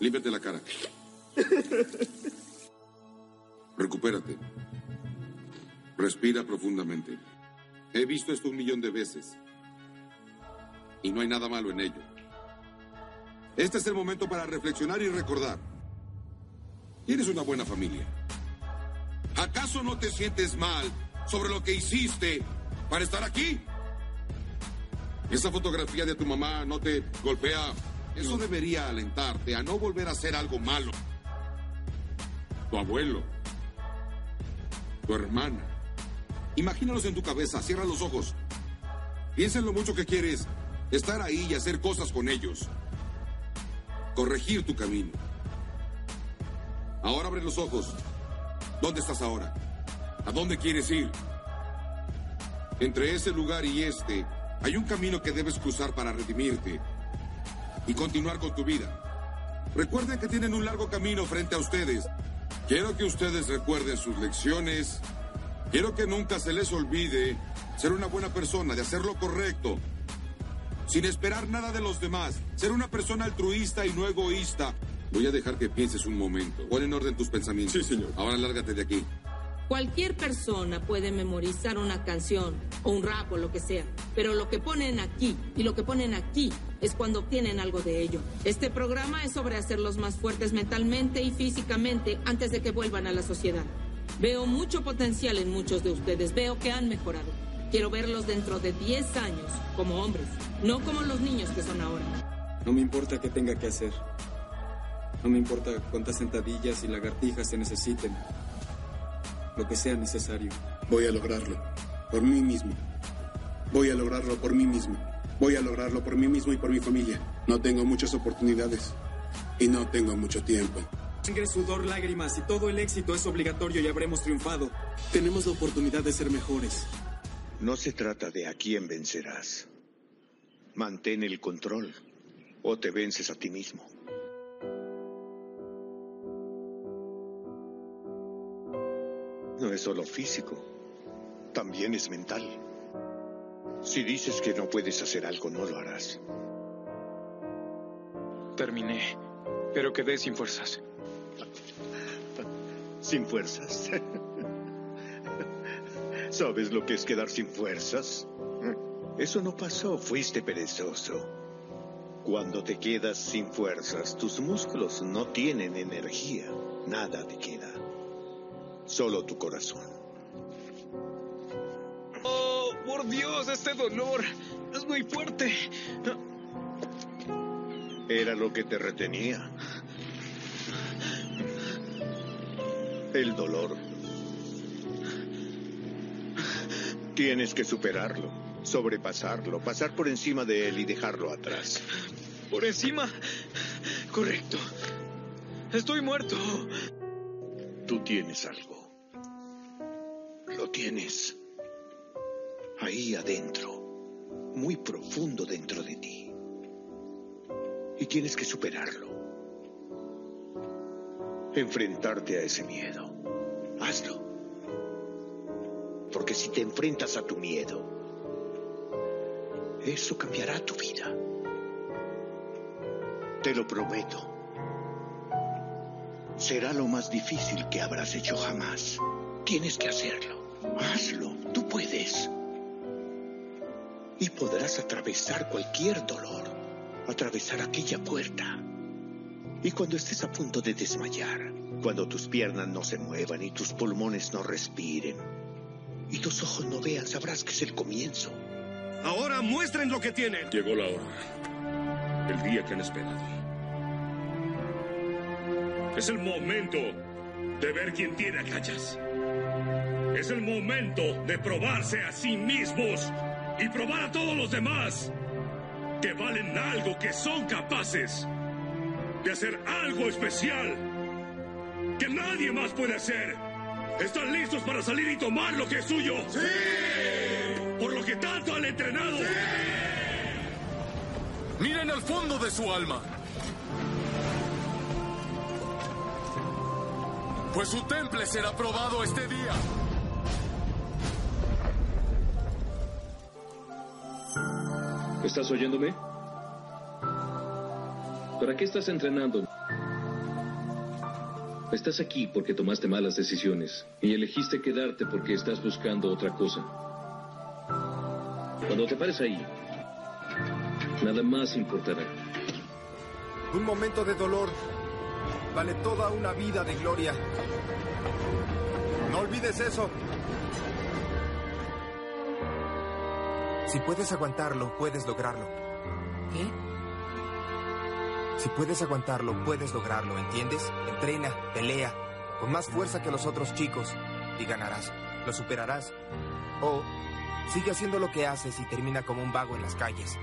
Límpiate la cara. Recupérate. Respira profundamente. He visto esto un millón de veces. Y no hay nada malo en ello. Este es el momento para reflexionar y recordar. Tienes una buena familia. ¿Acaso no te sientes mal sobre lo que hiciste para estar aquí? Esa fotografía de tu mamá no te golpea. Eso debería alentarte a no volver a hacer algo malo. Tu abuelo. Tu hermana. Imagínalos en tu cabeza, cierra los ojos. Piensa en lo mucho que quieres estar ahí y hacer cosas con ellos. Corregir tu camino. Ahora abre los ojos. ¿Dónde estás ahora? ¿A dónde quieres ir? Entre ese lugar y este, hay un camino que debes cruzar para redimirte y continuar con tu vida. Recuerden que tienen un largo camino frente a ustedes. Quiero que ustedes recuerden sus lecciones. Quiero que nunca se les olvide ser una buena persona, de hacer lo correcto, sin esperar nada de los demás, ser una persona altruista y no egoísta. Voy a dejar que pienses un momento. Pon en orden tus pensamientos. Sí, señor. Ahora lárgate de aquí. Cualquier persona puede memorizar una canción o un rap o lo que sea, pero lo que ponen aquí y lo que ponen aquí es cuando obtienen algo de ello. Este programa es sobre hacerlos más fuertes mentalmente y físicamente antes de que vuelvan a la sociedad. Veo mucho potencial en muchos de ustedes, veo que han mejorado. Quiero verlos dentro de 10 años como hombres, no como los niños que son ahora. No me importa qué tenga que hacer. No me importa cuántas sentadillas y lagartijas se necesiten lo que sea necesario. Voy a lograrlo, por mí mismo. Voy a lograrlo por mí mismo. Voy a lograrlo por mí mismo y por mi familia. No tengo muchas oportunidades y no tengo mucho tiempo. Sangre, sudor, lágrimas y todo el éxito es obligatorio y habremos triunfado. Tenemos la oportunidad de ser mejores. No se trata de a quién vencerás. Mantén el control o te vences a ti mismo. No es solo físico, también es mental. Si dices que no puedes hacer algo, no lo harás. Terminé, pero quedé sin fuerzas. ¿Sin fuerzas? ¿Sabes lo que es quedar sin fuerzas? Eso no pasó, fuiste perezoso. Cuando te quedas sin fuerzas, tus músculos no tienen energía, nada te queda. Solo tu corazón. Oh, por Dios, este dolor es muy fuerte. Era lo que te retenía. El dolor. Tienes que superarlo, sobrepasarlo, pasar por encima de él y dejarlo atrás. ¿Por encima? Correcto. Estoy muerto. Tú tienes algo. Tienes. Ahí adentro. Muy profundo dentro de ti. Y tienes que superarlo. Enfrentarte a ese miedo. Hazlo. Porque si te enfrentas a tu miedo, eso cambiará tu vida. Te lo prometo. Será lo más difícil que habrás hecho jamás. Tienes que hacerlo. Hazlo. Tú puedes. Y podrás atravesar cualquier dolor. Atravesar aquella puerta. Y cuando estés a punto de desmayar, cuando tus piernas no se muevan y tus pulmones no respiren, y tus ojos no vean, sabrás que es el comienzo. Ahora muestren lo que tienen. Llegó la hora. El día que han esperado. Es el momento de ver quién tiene agallas. Es el momento de probarse a sí mismos y probar a todos los demás que valen algo, que son capaces de hacer algo especial que nadie más puede hacer. ¿Están listos para salir y tomar lo que es suyo? ¡Sí! Por lo que tanto han entrenado. Miren al fondo de su alma. Pues su temple será probado este día. ¿Estás oyéndome? ¿Para qué estás entrenando? Estás aquí porque tomaste malas decisiones y elegiste quedarte porque estás buscando otra cosa. Cuando te pares ahí, nada más importará. Un momento de dolor vale toda una vida de gloria. No olvides eso. Si puedes aguantarlo, puedes lograrlo. ¿Qué? Si puedes aguantarlo, puedes lograrlo, ¿entiendes? Entrena, pelea, con más fuerza que los otros chicos, y ganarás. Lo superarás. O sigue haciendo lo que haces y termina como un vago en las calles.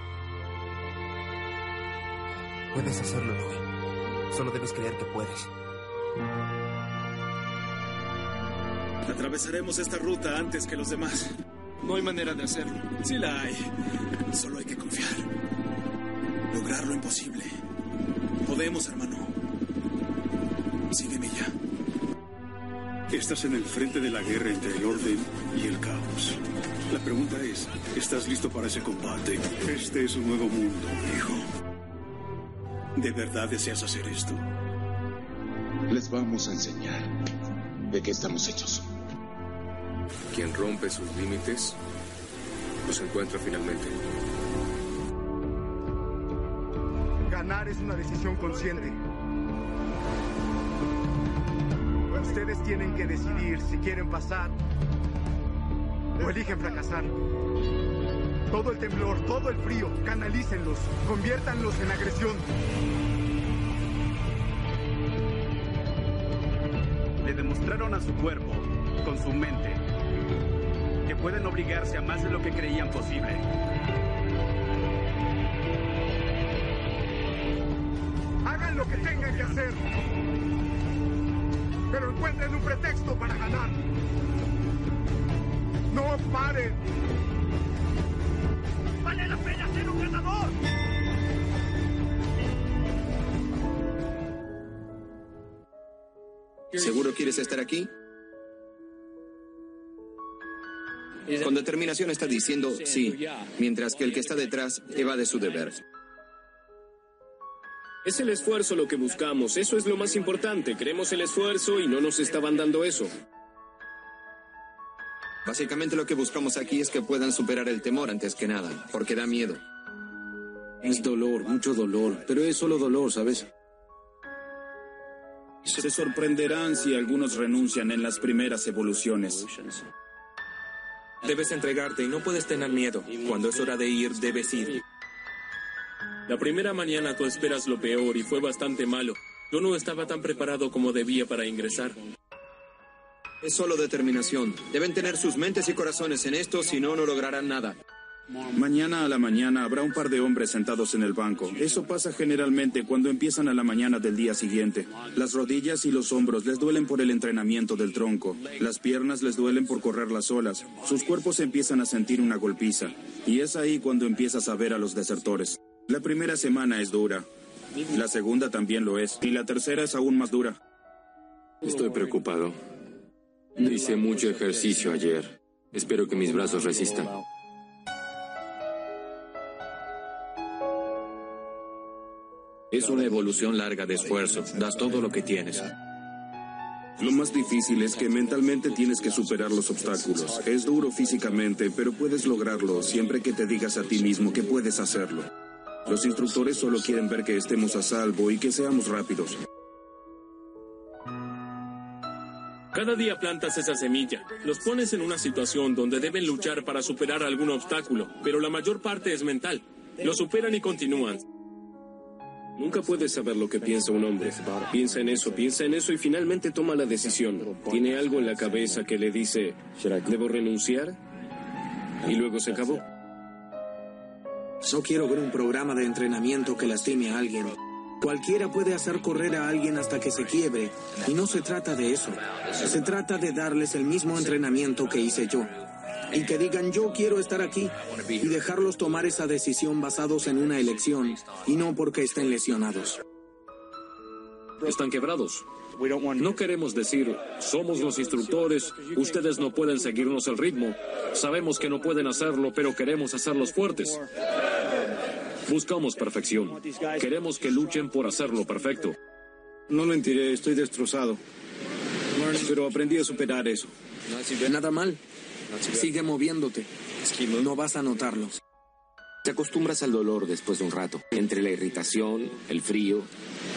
Puedes hacerlo, Louis. Solo debes creer que puedes. Atravesaremos esta ruta antes que los demás. No hay manera de hacerlo. Sí la hay. Solo hay que confiar. Lograr lo imposible. Podemos, hermano. Sígueme ya. Estás en el frente de la guerra entre el orden y el caos. La pregunta es, ¿estás listo para ese combate? Este es un nuevo mundo, hijo. ¿De verdad deseas hacer esto? Les vamos a enseñar de qué estamos hechos. Quien rompe sus límites los encuentra finalmente. Ganar es una decisión consciente. Ustedes tienen que decidir si quieren pasar o eligen fracasar. Todo el temblor, todo el frío, canalícenlos, conviértanlos en agresión. Le demostraron a su cuerpo, con su mente, que pueden obligarse a más de lo que creían posible. Hagan lo que tengan que hacer. Pero encuentren un pretexto para ganar. No paren. Vale la pena ser un ganador. ¿Seguro quieres estar aquí? Con determinación está diciendo sí, mientras que el que está detrás evade su deber. Es el esfuerzo lo que buscamos, eso es lo más importante. Queremos el esfuerzo y no nos estaban dando eso. Básicamente lo que buscamos aquí es que puedan superar el temor antes que nada, porque da miedo. Es dolor, mucho dolor, pero es solo dolor, ¿sabes? Se sorprenderán si algunos renuncian en las primeras evoluciones. Debes entregarte y no puedes tener miedo. Cuando es hora de ir, debes ir. La primera mañana tú esperas lo peor y fue bastante malo. Yo no estaba tan preparado como debía para ingresar. Es solo determinación. Deben tener sus mentes y corazones en esto, si no, no lograrán nada. Mañana a la mañana habrá un par de hombres sentados en el banco. Eso pasa generalmente cuando empiezan a la mañana del día siguiente. Las rodillas y los hombros les duelen por el entrenamiento del tronco. Las piernas les duelen por correr las olas. Sus cuerpos empiezan a sentir una golpiza. Y es ahí cuando empiezas a ver a los desertores. La primera semana es dura. La segunda también lo es. Y la tercera es aún más dura. Estoy preocupado. Hice mucho ejercicio ayer. Espero que mis brazos resistan. Es una evolución larga de esfuerzo. Das todo lo que tienes. Lo más difícil es que mentalmente tienes que superar los obstáculos. Es duro físicamente, pero puedes lograrlo siempre que te digas a ti mismo que puedes hacerlo. Los instructores solo quieren ver que estemos a salvo y que seamos rápidos. Cada día plantas esa semilla. Los pones en una situación donde deben luchar para superar algún obstáculo, pero la mayor parte es mental. Lo superan y continúan. Nunca puedes saber lo que piensa un hombre. Piensa en eso, piensa en eso y finalmente toma la decisión. Tiene algo en la cabeza que le dice, ¿debo renunciar? Y luego se acabó. No quiero ver un programa de entrenamiento que lastime a alguien. Cualquiera puede hacer correr a alguien hasta que se quiebre. Y no se trata de eso. Se trata de darles el mismo entrenamiento que hice yo. Y que digan yo quiero estar aquí. Y dejarlos tomar esa decisión basados en una elección y no porque estén lesionados. Están quebrados. No queremos decir, somos los instructores, ustedes no pueden seguirnos el ritmo. Sabemos que no pueden hacerlo, pero queremos hacerlos fuertes. Buscamos perfección. Queremos que luchen por hacerlo perfecto. No mentiré, estoy destrozado. Pero aprendí a superar eso. Nada mal. Sigue moviéndote. No vas a notarlo. Te acostumbras al dolor después de un rato, entre la irritación, el frío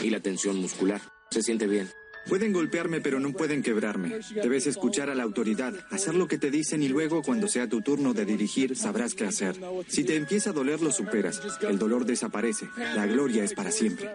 y la tensión muscular. Se siente bien. Pueden golpearme, pero no pueden quebrarme. Debes escuchar a la autoridad, hacer lo que te dicen y luego, cuando sea tu turno de dirigir, sabrás qué hacer. Si te empieza a doler, lo superas. El dolor desaparece. La gloria es para siempre.